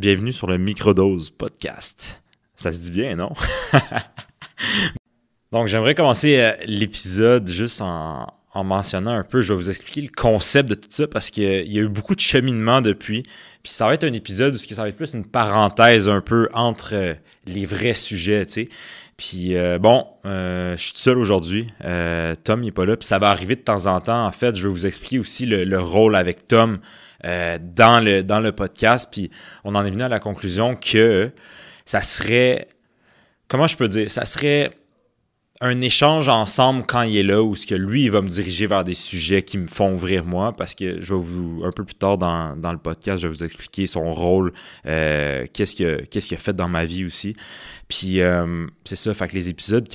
Bienvenue sur le Microdose Podcast. Ça se dit bien, non? Donc, j'aimerais commencer euh, l'épisode juste en, mentionnant un peu, je vais vous expliquer le concept de tout ça parce qu'il y a eu beaucoup de cheminement depuis. Puis ça va être un épisode où ça va être plus une parenthèse un peu entre euh, les vrais sujets, tu sais. Puis euh, bon, je suis tout seul aujourd'hui. Tom n'est pas là. Puis ça va arriver de temps en temps. En fait, je vais vous expliquer aussi le rôle avec Tom euh, dans, le, dans le podcast. Puis on en est venu à la conclusion que ça serait, comment je peux dire, ça serait un échange ensemble quand il est là, où ce que lui, il va me diriger vers des sujets qui me font ouvrir moi, parce que je vais vous, un peu plus tard dans, le podcast, je vais vous expliquer son rôle, euh, qu'est-ce qu'il a, qu'est-ce qu'il a fait dans ma vie aussi. Puis euh, c'est ça, fait que les épisodes,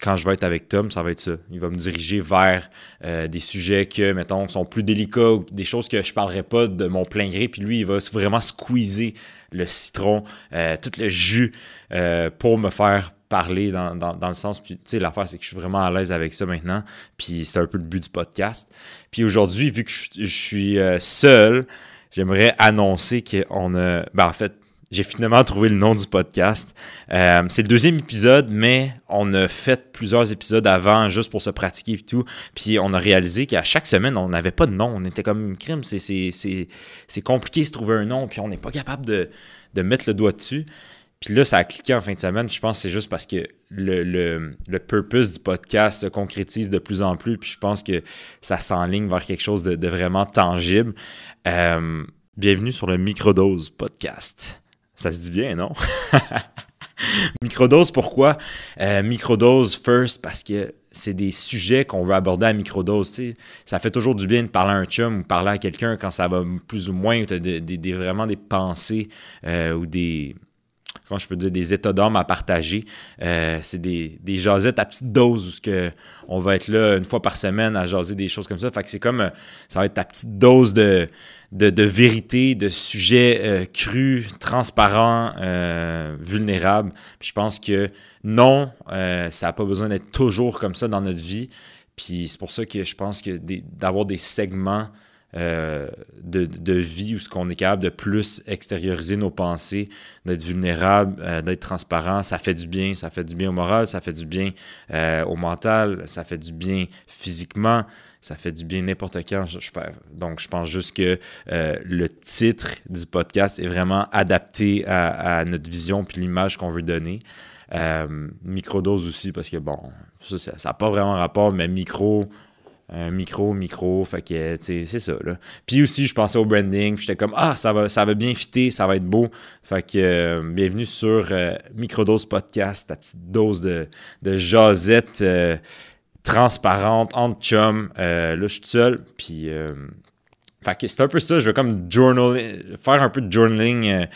quand je vais être avec Tom, ça va être ça. Il va me diriger vers euh, des sujets que, mettons, sont plus délicats, des choses que je parlerai pas de mon plein gré, puis lui, il va vraiment squeezer le citron, tout le jus pour me faire parler dans, le sens. Puis, tu sais, l'affaire, c'est que je suis vraiment à l'aise avec ça maintenant. Puis, c'est un peu le but du podcast. Puis, aujourd'hui, vu que je, suis euh, seul, j'aimerais annoncer qu'on a. Ben, en fait, j'ai finalement trouvé le nom du podcast. Euh, c'est le deuxième épisode, mais on a fait plusieurs épisodes avant juste pour se pratiquer et tout. Puis on a réalisé qu'à chaque semaine, on n'avait pas de nom. On était comme une crime. C'est compliqué de se trouver un nom, puis on n'est pas capable de, de mettre le doigt dessus. Puis là, ça a cliqué en fin de semaine. Je pense que c'est juste parce que le, le, purpose du podcast se concrétise de plus en plus. Puis je pense que ça s'enligne vers quelque chose de, vraiment tangible. Euh, bienvenue sur le Microdose Podcast. Ça se dit bien, non? microdose, pourquoi? Euh, microdose first, parce que c'est des sujets qu'on veut aborder à microdose. Ça fait toujours du bien de parler à un chum ou parler à quelqu'un quand ça va plus ou moins, des, vraiment des pensées euh, ou des comment je peux dire, des états d'âme à partager. Euh, c'est des, des jasettes à petite dose où que on va être là une fois par semaine à jaser des choses comme ça. Fait que c'est comme, euh, ça va être ta petite dose de, de, vérité, de sujets euh, crus, transparents, vulnérables. Puis je pense que non, ça n'a pas besoin d'être toujours comme ça dans notre vie. Puis c'est pour ça que je pense que d'avoir des segments euh, de, vie où ce qu'on est capable de plus extérioriser nos pensées, d'être vulnérable, euh, d'être transparent, ça fait du bien, ça fait du bien au moral, ça fait du bien euh, au mental, ça fait du bien physiquement, ça fait du bien n'importe quand. Donc, je pense juste que le titre du podcast est vraiment adapté à, notre vision puis l'image qu'on veut donner. microdose aussi, parce que bon, ça n'a pas vraiment rapport, mais micro, un micro, micro, fait que, c'est ça, là. Puis aussi, je pensais au branding, j'étais comme, ah, ça va, bien fitter, ça va être beau. Fait que, euh, bienvenue sur euh, Microdose Podcast, ta petite dose de, de jasette euh, transparente, entre chum. là, je suis seul, puis... fait que c'est un peu ça, je vais comme journal, faire un peu de journaling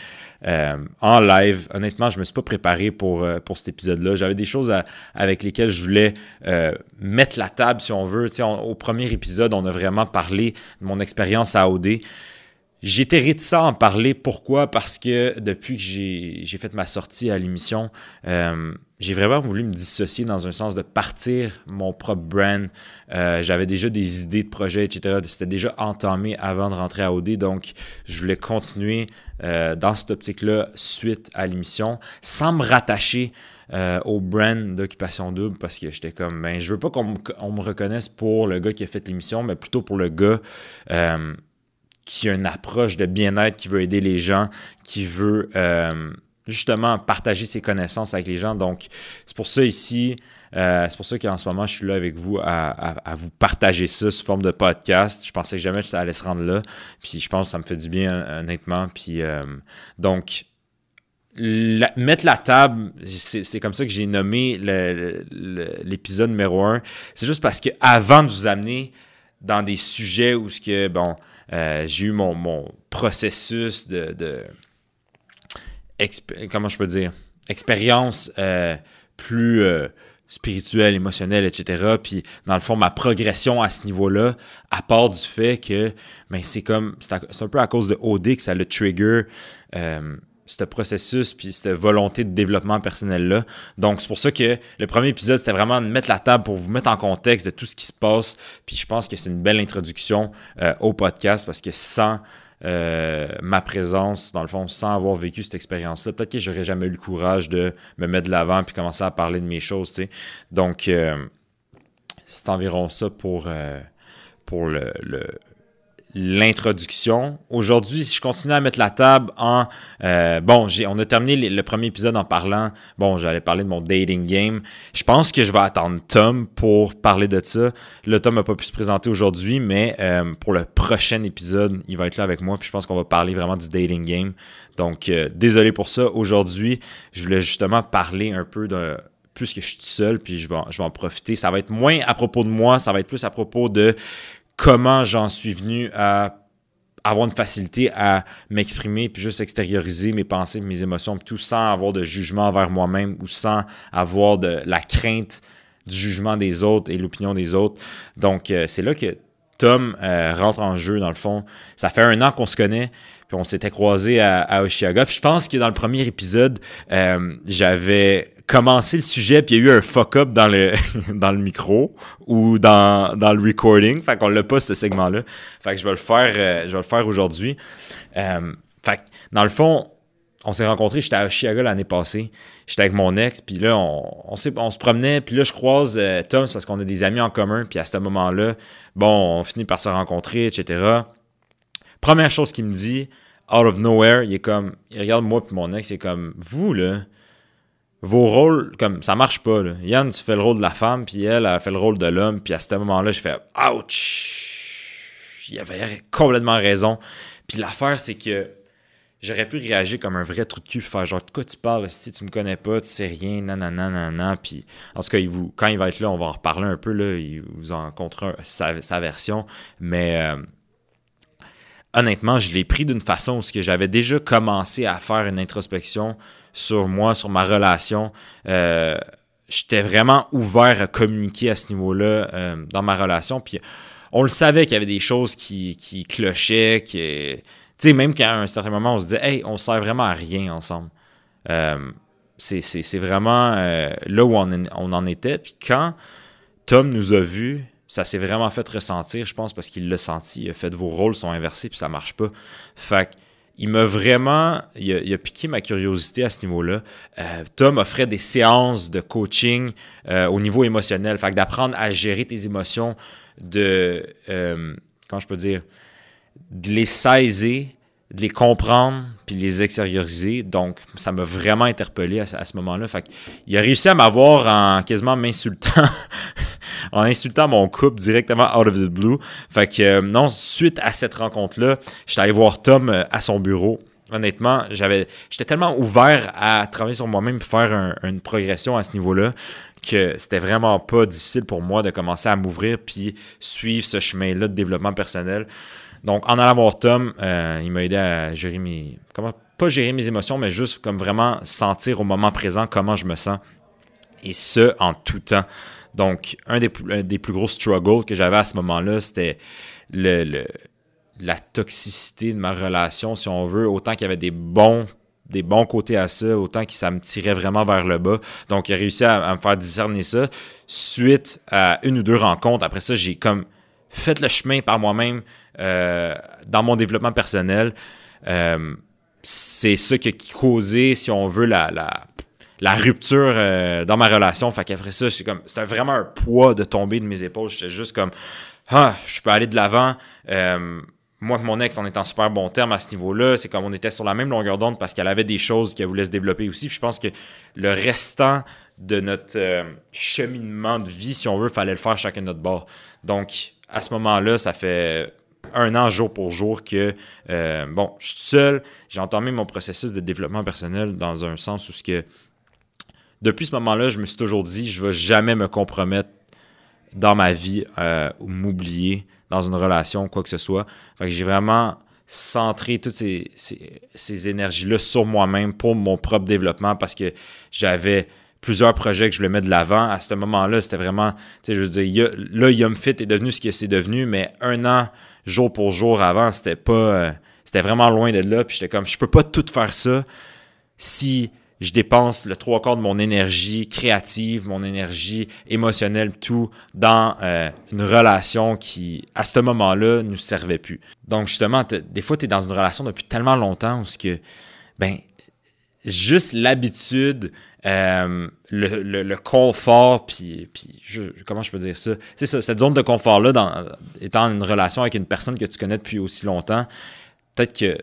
euh, en live. Honnêtement, je me suis pas préparé pour, euh, pour cet épisode-là. J'avais des choses avec lesquelles je voulais euh, mettre la table, si on veut. au premier épisode, on a vraiment parlé de mon expérience à OD. J'étais réticent à en parler. Pourquoi? Parce que depuis que j'ai fait ma sortie à l'émission, j'ai vraiment voulu me dissocier dans un sens de partir mon propre brand. Euh, j'avais déjà des idées de projets, etc. C'était déjà entamé avant de rentrer à OD, donc je voulais continuer euh, dans cette optique-là suite à l'émission, sans me rattacher euh, au brand d'Occupation Double, parce que j'étais comme, ben, je veux pas qu'on me reconnaisse pour le gars qui a fait l'émission, mais plutôt pour le gars qui a une approche de bien-être, qui veut aider les gens, qui veut justement partager ses connaissances avec les gens. Donc, c'est pour ça ici, euh, c'est pour ça qu'en ce moment, je suis là avec vous à, vous partager ça sous forme de podcast. Je pensais que jamais ça allait se rendre là. Puis je pense que ça me fait du bien, honnêtement. Puis euh, donc, mettre la table, c'est comme ça que j'ai nommé l'épisode numéro un. C'est juste parce que avant de vous amener dans des sujets où ce que, bon, euh, j'ai eu mon, processus de comment je peux dire, expérience euh, plus euh, spirituelle, émotionnelle, etc. Puis, dans le fond, ma progression à ce niveau-là, à part du fait que ben, c'est comme, c'est un peu à cause de OD que ça le trigger. Ce processus puis cette volonté de développement personnel là. Donc c'est pour ça que le premier épisode c'était vraiment de mettre la table pour vous mettre en contexte de tout ce qui se passe. Puis je pense que c'est une belle introduction au podcast parce que sans euh, ma présence, dans le fond, sans avoir vécu cette expérience-là. Peut-être que j'aurais jamais eu le courage de me mettre de l'avant puis commencer à parler de mes choses, tu sais. Donc, euh, c'est environ ça pour, euh, pour le, l'introduction. Aujourd'hui, si je continue à mettre la table en... Euh, bon, on a terminé le, premier épisode en parlant... Bon, j'allais parler de mon dating game. Je pense que je vais attendre Tom pour parler de ça. Là, Tom n'a pas pu se présenter aujourd'hui, mais euh, pour le prochain épisode, il va être là avec moi. Puis je pense qu'on va parler vraiment du dating game. Donc, euh, désolé pour ça. Aujourd'hui, je voulais justement parler un peu de puisque je suis tout seul, puis je vais, je vais en profiter. Ça va être moins à propos de moi, ça va être plus à propos de comment j'en suis venu à avoir une facilité à m'exprimer puis juste extérioriser mes pensées, mes émotions, tout sans avoir de jugement envers moi-même ou sans avoir de la crainte du jugement des autres et l'opinion des autres. Donc, euh, c'est là que Tom euh, rentre en jeu, dans le fond. Ça fait un an qu'on se connaît, puis on s'était croisés à, Oshiaga. Puis je pense que dans le premier épisode, euh, j'avais commencé le sujet, puis il y a eu un fuck-up dans le, dans le micro ou dans, le recording. Fait qu'on l'a pas, ce segment-là. Fait que je vais le faire, euh, aujourd'hui. Euh, fait que, dans le fond, on s'est rencontrés, j'étais à Chicago l'année passée. J'étais avec mon ex, puis là, on, on, se promenait, puis là, je croise Tom, parce qu'on a des amis en commun, puis à ce moment-là, bon, on finit par se rencontrer, etc. Première chose qu'il me dit, out of nowhere, il est comme, regarde moi puis mon ex, il est comme, vous, là, vos rôles, comme ça marche pas. Là. Yann, tu fais le rôle de la femme, puis elle, a fait le rôle de l'homme, puis à ce moment-là, je fais ouch! Il avait complètement raison. Puis l'affaire, c'est que j'aurais pu réagir comme un vrai trou de cul, faire genre, de quoi tu parles, si tu me connais pas, tu sais rien, nanana, nanana. Puis en tout cas, il vous, quand il va être là, on va en reparler un peu, là, il vous en comptera sa, sa version. Mais. Euh, honnêtement, je l'ai pris d'une façon où j'avais déjà commencé à faire une introspection sur moi, sur ma relation. Euh, j'étais vraiment ouvert à communiquer à ce niveau-là euh, dans ma relation. Puis on le savait qu'il y avait des choses qui, clochaient, qui. Tu sais, même qu'à un certain moment, on se disait, hey, on sert vraiment à rien ensemble. Euh, c'est vraiment là où on, on, en était. Puis quand Tom nous a vus, ça s'est vraiment fait ressentir, je pense, parce qu'il l'a senti. Il a fait vos rôles sont inversés, puis ça marche pas. Fait il m'a vraiment, il a, piqué ma curiosité à ce niveau-là. Euh, Tom offrait des séances de coaching euh, au niveau émotionnel. Fait d'apprendre à gérer tes émotions, de, euh, comment je peux dire, de les saisir, de les comprendre, puis les extérioriser. Donc, ça m'a vraiment interpellé à, ce moment-là. Fait il a réussi à m'avoir en quasiment m'insultant en insultant mon couple directement out of the blue. Fait que euh, non, suite à cette rencontre-là, j'étais allé voir Tom euh, à son bureau. Honnêtement, j'avais, j'étais tellement ouvert à travailler sur moi-même et faire une progression à ce niveau-là que c'était vraiment pas difficile pour moi de commencer à m'ouvrir puis suivre ce chemin-là de développement personnel. Donc, en allant voir Tom, euh, il m'a aidé à gérer mes. Comment, pas gérer mes émotions, mais juste comme vraiment sentir au moment présent comment je me sens. Et ce, en tout temps. Donc, un des, des plus gros struggles que j'avais à ce moment-là, c'était le, la toxicité de ma relation, si on veut. Autant qu'il y avait des bons, des bons côtés à ça, autant que ça me tirait vraiment vers le bas. Donc, il a réussi à, me faire discerner ça. Suite à une ou deux rencontres, après ça, j'ai comme fait le chemin par moi-même euh, dans mon développement personnel. Euh, c'est ça qui a causé, si on veut, la, rupture euh, dans ma relation. Fait qu'après ça, c'est comme c'était vraiment un poids de tomber de mes épaules. J'étais juste comme ah, je peux aller de l'avant. Moi et mon ex, on est en super bon terme à ce niveau-là. C'est comme on était sur la même longueur d'onde parce qu'elle avait des choses qu'elle voulait se développer aussi. je pense que le restant de notre cheminement de vie, si on veut, fallait le faire chacun de notre bord. Donc, à ce moment-là, ça fait un an jour pour jour que, bon, je suis seul, j'ai entamé mon processus de développement personnel dans un sens où ce que depuis ce moment-là, je me suis toujours dit, je ne vais jamais me compromettre dans ma vie euh, ou m'oublier dans une relation, quoi que ce soit. Fait que j'ai vraiment centré toutes ces, énergies-là sur moi-même pour mon propre développement parce que j'avais plusieurs projets que je voulais mettre de l'avant. À ce moment-là, c'était vraiment, tu sais, je veux dire, là, Yum Fit est devenu ce que c'est devenu, mais un an, jour pour jour avant, c'était pas, euh, c'était vraiment loin de là. Puis j'étais comme, je peux pas tout faire ça si je dépense le trois quarts de mon énergie créative, mon énergie émotionnelle, tout dans euh, une relation qui, à ce moment-là, nous servait plus. Donc, justement, des fois, tu dans une relation depuis tellement longtemps où ce que, ben, juste l'habitude, euh, le, confort, puis, puis comment je peux dire ça? C'est cette zone de confort-là, dans, étant une relation avec une personne que tu connais depuis aussi longtemps, peut-être que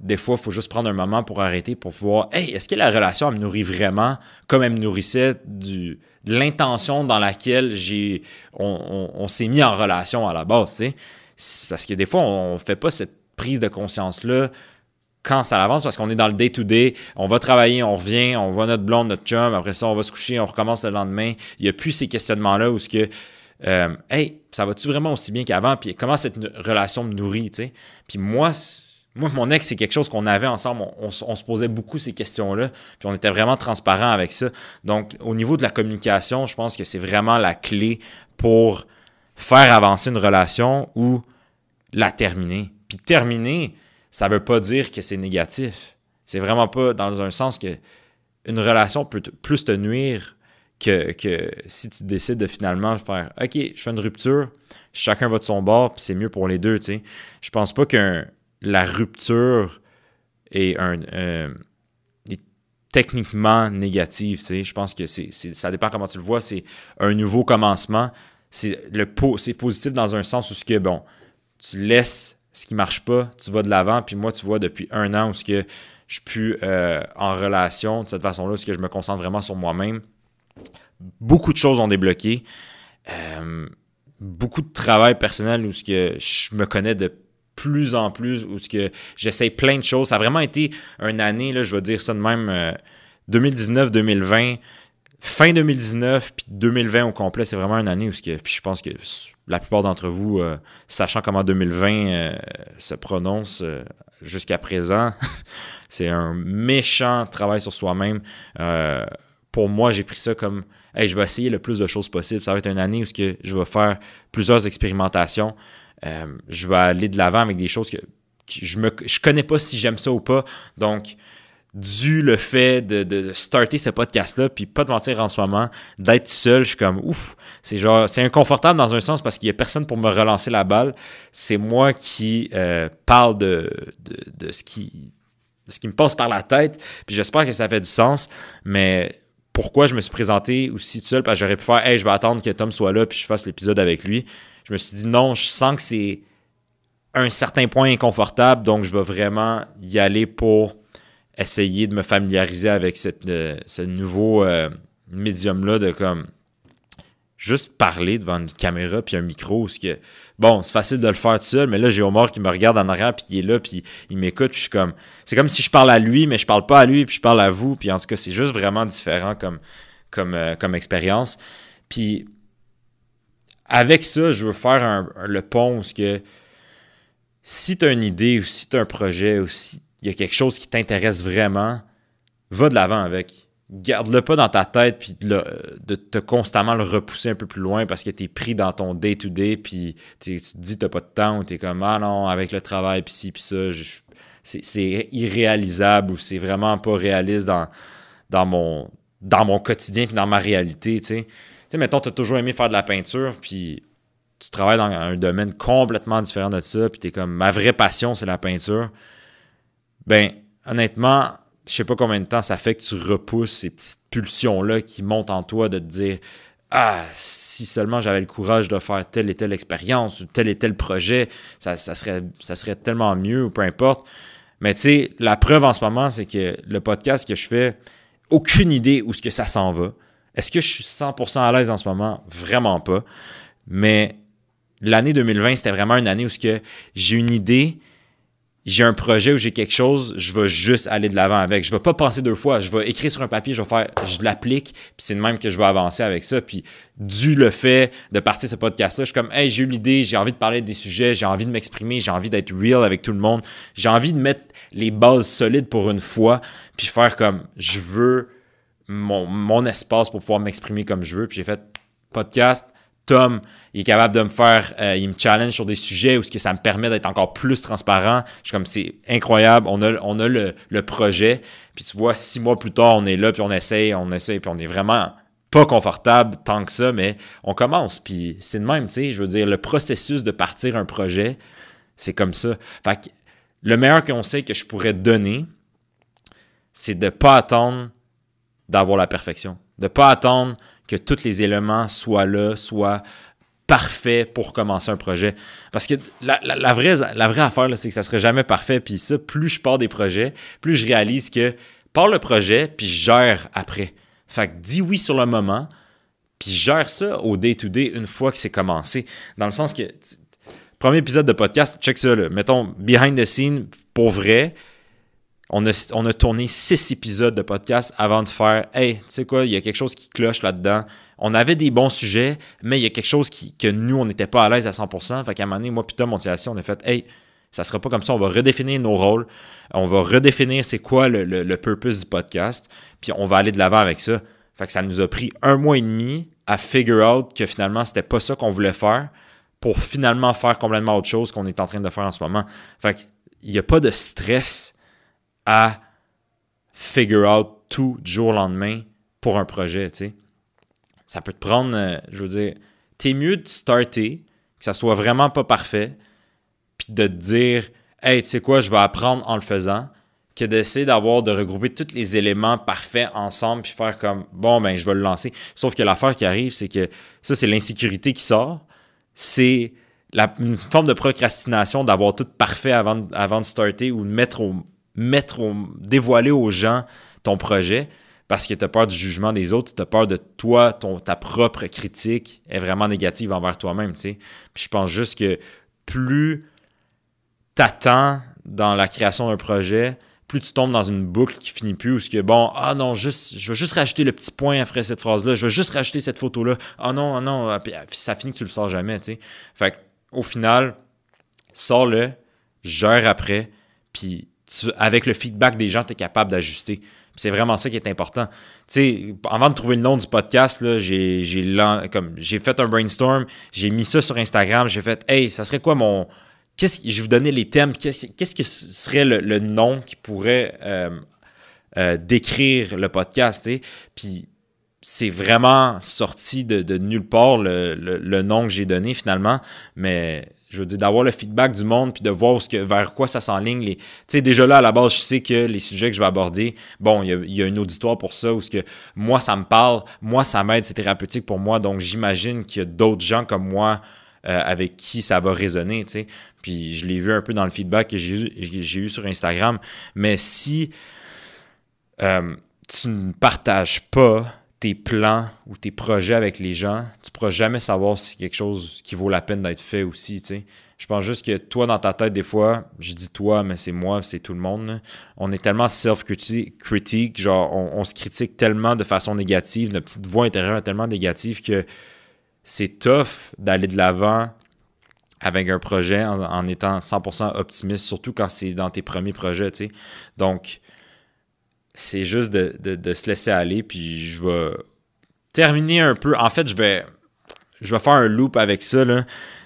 des fois, il faut juste prendre un moment pour arrêter, pour voir, hey, est-ce que la relation, me nourrit vraiment comme elle me nourrissait de l'intention dans laquelle j'ai, on, s'est mis en relation à la base, tu sais? Parce que des fois, on ne fait pas cette prise de conscience-là quand ça avance parce qu'on est dans le day-to-day, on va travailler, on revient, on voit notre blonde, notre chum, après ça, on va se coucher, on recommence le lendemain. Il n'y a plus ces questionnements-là où ce que, euh, hey, ça va-tu vraiment aussi bien qu'avant? Puis comment cette relation me nourrit, tu sais? Puis moi, moi, mon ex, c'est quelque chose qu'on avait ensemble. On, se posait beaucoup ces questions-là. Puis on était vraiment transparent avec ça. Donc, au niveau de la communication, je pense que c'est vraiment la clé pour faire avancer une relation ou la terminer. Puis terminer, ça ne veut pas dire que c'est négatif. C'est vraiment pas dans un sens que une relation peut plus te nuire que, que, si tu décides de finalement faire OK, je fais une rupture, chacun va de son bord, puis c'est mieux pour les deux. sais. Je pense pas qu'un la rupture est, un, euh, techniquement négative. Je pense que c'est, ça dépend comment tu le vois. C'est un nouveau commencement. C'est, le, c'est positif dans un sens où ce que, bon, tu laisses ce qui marche pas, tu vas de l'avant. Puis moi, tu vois, depuis un an où ce que je suis plus euh, en relation de cette façon-là, ce que je me concentre vraiment sur moi-même. Beaucoup de choses ont débloqué. Euh, beaucoup de travail personnel où ce que je me connais de plus en plus, où ce que j'essaye plein de choses. Ça a vraiment été une année, là, je vais dire ça de même, 2019-2020, euh, fin 2019, puis 2020 au complet, c'est vraiment une année où ce que, puis je pense que la plupart d'entre vous, euh, sachant comment 2020 euh, se prononce jusqu'à présent, c'est un méchant travail sur soi-même. pour moi, j'ai pris ça comme, hey, je vais essayer le plus de choses possible. Ça va être une année où je vais faire plusieurs expérimentations. Euh, je vais aller de l'avant avec des choses que, je ne connais pas si j'aime ça ou pas. Donc, dû le fait de, starter ce podcast-là, puis pas de mentir en ce moment, d'être seul, je suis comme ouf. C'est genre, c'est inconfortable dans un sens parce qu'il n'y a personne pour me relancer la balle. C'est moi qui euh, parle de, de, ce qui, ce qui me passe par la tête. Puis j'espère que ça fait du sens. Mais pourquoi je me suis présenté aussi seul? Parce que j'aurais pu faire, hey, je vais attendre que Tom soit là, puis je fasse l'épisode avec lui je me suis dit non, je sens que c'est un certain point inconfortable, donc je vais vraiment y aller pour essayer de me familiariser avec cette, euh, ce nouveau euh, médium-là de comme juste parler devant une caméra puis un micro. Ce que, bon, c'est facile de le faire tout seul, mais là, j'ai Omar qui me regarde en arrière puis il est là puis il m'écoute puis je suis comme... C'est comme si je parle à lui, mais je parle pas à lui puis je parle à vous. Puis en tout cas, c'est juste vraiment différent comme, comme, euh, comme expérience. Puis avec ça, je veux faire le pont où que si tu as une idée ou si tu as un projet ou si il y a quelque chose qui t'intéresse vraiment, va de l'avant avec. Garde-le pas dans ta tête puis de, te constamment le repousser un peu plus loin parce que tu pris dans ton day-to-day puis tu te dis t'as pas de temps ou tu es comme ah non, avec le travail puis ci puis ça, c'est irréalisable ou c'est vraiment pas réaliste dans, mon, quotidien puis dans ma réalité, tu sais sais, mettons, tu as toujours aimé faire de la peinture, puis tu travailles dans un domaine complètement différent de ça, puis tu es comme, ma vraie passion, c'est la peinture. Ben, honnêtement, je sais pas combien de temps ça fait que tu repousses ces petites pulsions-là qui montent en toi de te dire, ah, si seulement j'avais le courage de faire telle et telle expérience ou tel et tel projet, ça, serait, ça serait tellement mieux ou peu importe. Mais tu sais, la preuve en ce moment, c'est que le podcast que je fais, aucune idée où ce que ça s'en va. Est-ce que je suis 100% à l'aise en ce moment? Vraiment pas. Mais l'année 2020, c'était vraiment une année où j'ai une idée, j'ai un projet où j'ai quelque chose, je vais juste aller de l'avant avec. Je vais pas penser deux fois. Je vais écrire sur un papier, je vais faire, je l'applique, puis c'est de même que je vais avancer avec ça. Puis, dû le fait de partir ce podcast-là, je suis comme, hey, j'ai eu l'idée, j'ai envie de parler des sujets, j'ai envie de m'exprimer, j'ai envie d'être real avec tout le monde, j'ai envie de mettre les bases solides pour une fois, puis faire comme, je veux mon, espace pour pouvoir m'exprimer comme je veux. Puis j'ai fait podcast, Tom, il est capable de me faire, euh, il me challenge sur des sujets où ce que ça me permet d'être encore plus transparent. Je suis comme, c'est incroyable, on a, on a le, le, projet, puis tu vois, six mois plus tard, on est là, puis on essaye, on essaye, puis on est vraiment pas confortable tant que ça, mais on commence, puis c'est de même, tu sais, je veux dire, le processus de partir un projet, c'est comme ça. Fait que le meilleur conseil que je pourrais donner, c'est de ne pas attendre d'avoir la perfection, de ne pas attendre que tous les éléments soient là, soient parfaits pour commencer un projet. Parce que la, vraie, la affaire, c'est que ça ne serait jamais parfait. Puis ça, plus je pars des projets, plus je réalise que pars le projet, puis je gère après. Fait que dis oui sur le moment, puis je gère ça au day-to-day une fois que c'est commencé. Dans le sens que, premier épisode de podcast, check ça, là. mettons, behind the scene, pour vrai, on a, tourné six épisodes de podcast avant de faire Hey, tu sais quoi, il y a quelque chose qui cloche là-dedans. On avait des bons sujets, mais il y a quelque chose qui, que nous, on n'était pas à l'aise à 100%. Fait qu'à un moment donné, moi, puis Tom, on on a fait Hey, ça sera pas comme ça. On va redéfinir nos rôles. On va redéfinir c'est quoi le, le, purpose du podcast. Puis on va aller de l'avant avec ça. Fait que ça nous a pris un mois et demi à figure out que finalement, c'était pas ça qu'on voulait faire pour finalement faire complètement autre chose qu'on est en train de faire en ce moment. Fait qu'il n'y a pas de stress à figure out tout du jour au lendemain pour un projet, tu sais. Ça peut te prendre, euh, je veux dire, t'es mieux de starter, que ça soit vraiment pas parfait, puis de te dire, hey, tu sais quoi, je vais apprendre en le faisant, que d'essayer d'avoir, de regrouper tous les éléments parfaits ensemble, puis faire comme, bon, ben, je vais le lancer. Sauf que l'affaire qui arrive, c'est que ça, c'est l'insécurité qui sort. C'est une forme de procrastination d'avoir tout parfait avant, avant de starter ou de mettre au mettre, dévoiler aux gens ton projet parce que tu as peur du jugement des autres, tu as peur de toi, ton, ta propre critique est vraiment négative envers toi-même. Puis je pense juste que plus tu attends dans la création d'un projet, plus tu tombes dans une boucle qui finit plus, où ce que bon, ah non, juste, je vais juste rajouter le petit point après cette phrase-là, je vais juste rajouter cette photo-là, ah non, ah non, ah, puis ça finit que tu le sors jamais, tu sais. Fait au final, sors-le, gère après, puis avec le feedback des gens, tu es capable d'ajuster. C'est vraiment ça qui est important. Tu sais, avant de trouver le nom du podcast, j'ai fait un brainstorm, j'ai mis ça sur Instagram, j'ai fait Hey, ça serait quoi mon. Je vais vous donner les thèmes. Qu'est-ce, qu'est-ce que serait le, nom qui pourrait euh, euh, décrire le podcast? Puis c'est vraiment sorti de, nulle part le, le nom que j'ai donné finalement. Mais je veux dire, d'avoir le feedback du monde, puis de voir vers quoi ça s'enligne. Tu sais, déjà là, à la base, je sais que les sujets que je vais aborder, bon, il y a, une auditoire pour ça, où ce que moi, ça me parle, moi, ça m'aide, c'est thérapeutique pour moi, donc j'imagine qu'il y a d'autres gens comme moi euh, avec qui ça va résonner, tu sais. Puis je l'ai vu un peu dans le feedback que j'ai eu sur Instagram, mais si euh, tu ne partages pas tes plans ou tes projets avec les gens, tu ne pourras jamais savoir si c'est quelque chose qui vaut la peine d'être fait aussi. Je pense juste que toi, dans ta tête, des fois, je dis toi, mais c'est moi, c'est tout le monde. On est tellement self-critique, genre on, se critique tellement de façon négative, notre petite voix intérieure est tellement négative que c'est tough d'aller de l'avant avec un projet en, étant 100% optimiste, surtout quand c'est dans tes premiers projets. Donc, c'est juste de, se laisser aller. Puis je vais terminer un peu. En fait, je vais, je vais faire un loop avec ça.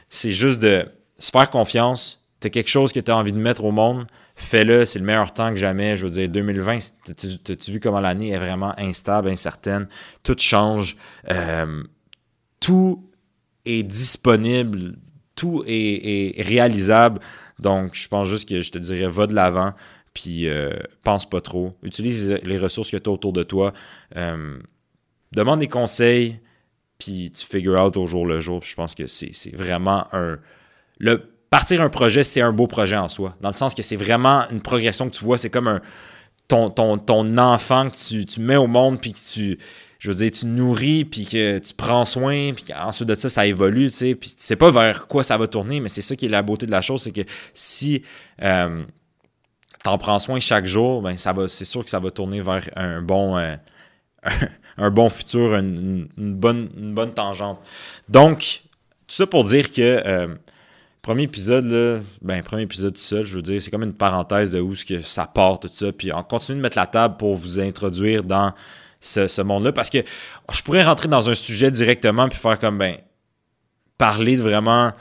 C'est juste de se faire confiance. Tu as quelque chose que tu as envie de mettre au monde, fais-le. C'est le meilleur temps que jamais. Je veux dire, 2020, as-tu vu comment l'année est vraiment instable, incertaine? Tout change. Euh, tout est disponible. Tout est, est réalisable. Donc, je pense juste que je te dirais, va de l'avant. Puis euh, pense pas trop. Utilise les ressources que tu as autour de toi. Euh, demande des conseils, puis tu figure out au jour le jour. je pense que c'est vraiment un. Le, partir un projet, c'est un beau projet en soi. Dans le sens que c'est vraiment une progression que tu vois. C'est comme un, ton, ton, enfant que tu, mets au monde, puis que tu je veux dire, tu nourris, puis que tu prends soin, puis qu'ensuite de ça, ça évolue, tu sais, puis tu sais pas vers quoi ça va tourner, mais c'est ça qui est la beauté de la chose, c'est que si euh, t'en prends soin chaque jour, ben ça va, c'est sûr que ça va tourner vers un bon, euh, un bon futur, une, bonne, une bonne tangente. Donc, tout ça pour dire que euh, premier épisode, là, ben premier épisode tout seul, je veux dire, c'est comme une parenthèse de où ce que ça part, tout ça. Puis on continue de mettre la table pour vous introduire dans ce, monde-là. Parce que je pourrais rentrer dans un sujet directement puis faire comme ben parler de vraiment.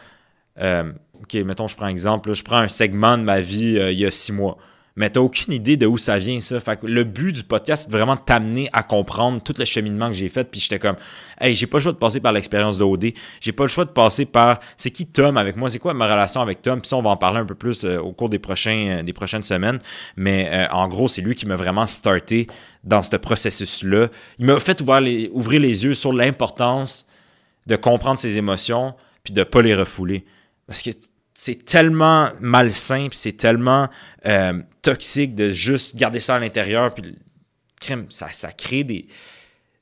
Euh, ok, mettons, je prends un exemple. je prends un segment de ma vie il y a six mois mais tu n'as aucune idée de où ça vient, ça. Le but du podcast, c'est vraiment de t'amener à comprendre tout le cheminement que j'ai fait. Puis j'étais comme, hey, j'ai pas le choix de passer par l'expérience d'OD. J'ai pas le choix de passer par, c'est qui Tom avec moi? C'est quoi ma relation avec Tom? Puis ça, on va en parler un peu plus euh, au cours des, prochains, euh, des prochaines semaines. Mais euh, en gros, c'est lui qui m'a vraiment starté dans ce processus-là. Il m'a fait ouvrir les, yeux sur l'importance de comprendre ses émotions puis de pas les refouler. Parce que c'est tellement malsain, puis c'est tellement toxique de juste garder ça à l'intérieur, puis ça, ça crée des.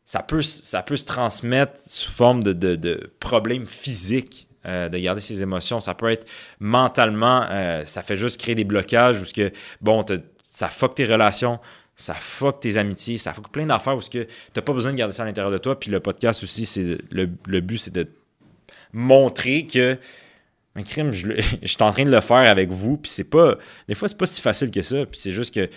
Ça peut, se transmettre sous forme de, problèmes physiques. Euh, de garder ses émotions. Ça peut être mentalement, euh, ça fait juste créer des blocages ou ce que, bon, ça fuck tes relations, ça fuck tes amitiés, ça fuck plein d'affaires où tu n'as pas besoin de garder ça à l'intérieur de toi. Puis le podcast aussi, c'est le, le but, c'est de montrer que un crime, je, suis en train de le faire avec vous, puis c'est pas. Des fois, c'est pas si facile que ça, puis c'est juste que.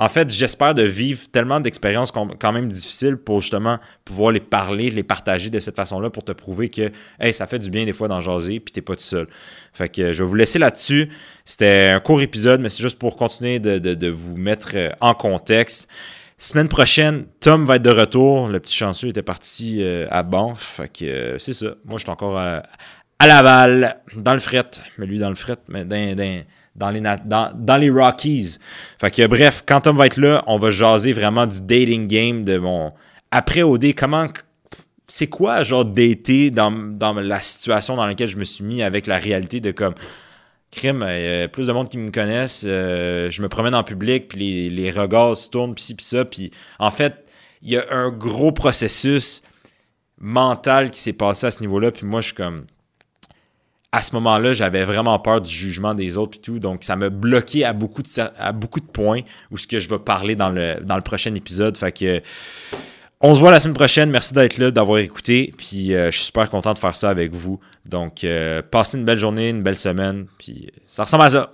En fait, j'espère de vivre tellement d'expériences quand même difficiles pour justement pouvoir les parler, les partager de cette façon-là pour te prouver que hey, ça fait du bien des fois d'en jaser puis t'es pas tout seul. Fait que je vais vous laisser là-dessus. C'était un court épisode, mais c'est juste pour continuer de, vous mettre euh, en contexte. Semaine prochaine, Tom va être de retour. Le petit chanceux était parti euh, à Banff. Fait que euh, c'est ça. Moi, je suis encore à, à Laval, dans le fret. Mais lui, dans le fret, mais dans, les, dans, les Rockies. Fait que bref, quand Tom va être là, on va jaser vraiment du dating game de mon. Après OD, comment. C'est quoi, genre, dater dans, dans la situation dans laquelle je me suis mis avec la réalité de comme. Crime, a plus de monde qui me connaissent. Euh, je me promène en public, puis les, les regards se tournent, puis ci, puis ça. Puis en fait, il y a un gros processus mental qui s'est passé à ce niveau-là. Puis moi, je suis comme à ce moment-là, j'avais vraiment peur du jugement des autres et tout. Donc, ça m'a bloqué à beaucoup de, à beaucoup de points où ce que je vais parler dans le, dans le prochain épisode. Fait que on se voit la semaine prochaine. Merci d'être là, d'avoir écouté. Puis euh, je suis super content de faire ça avec vous. Donc, euh, passez une belle journée, une belle semaine. Puis ça ressemble à ça.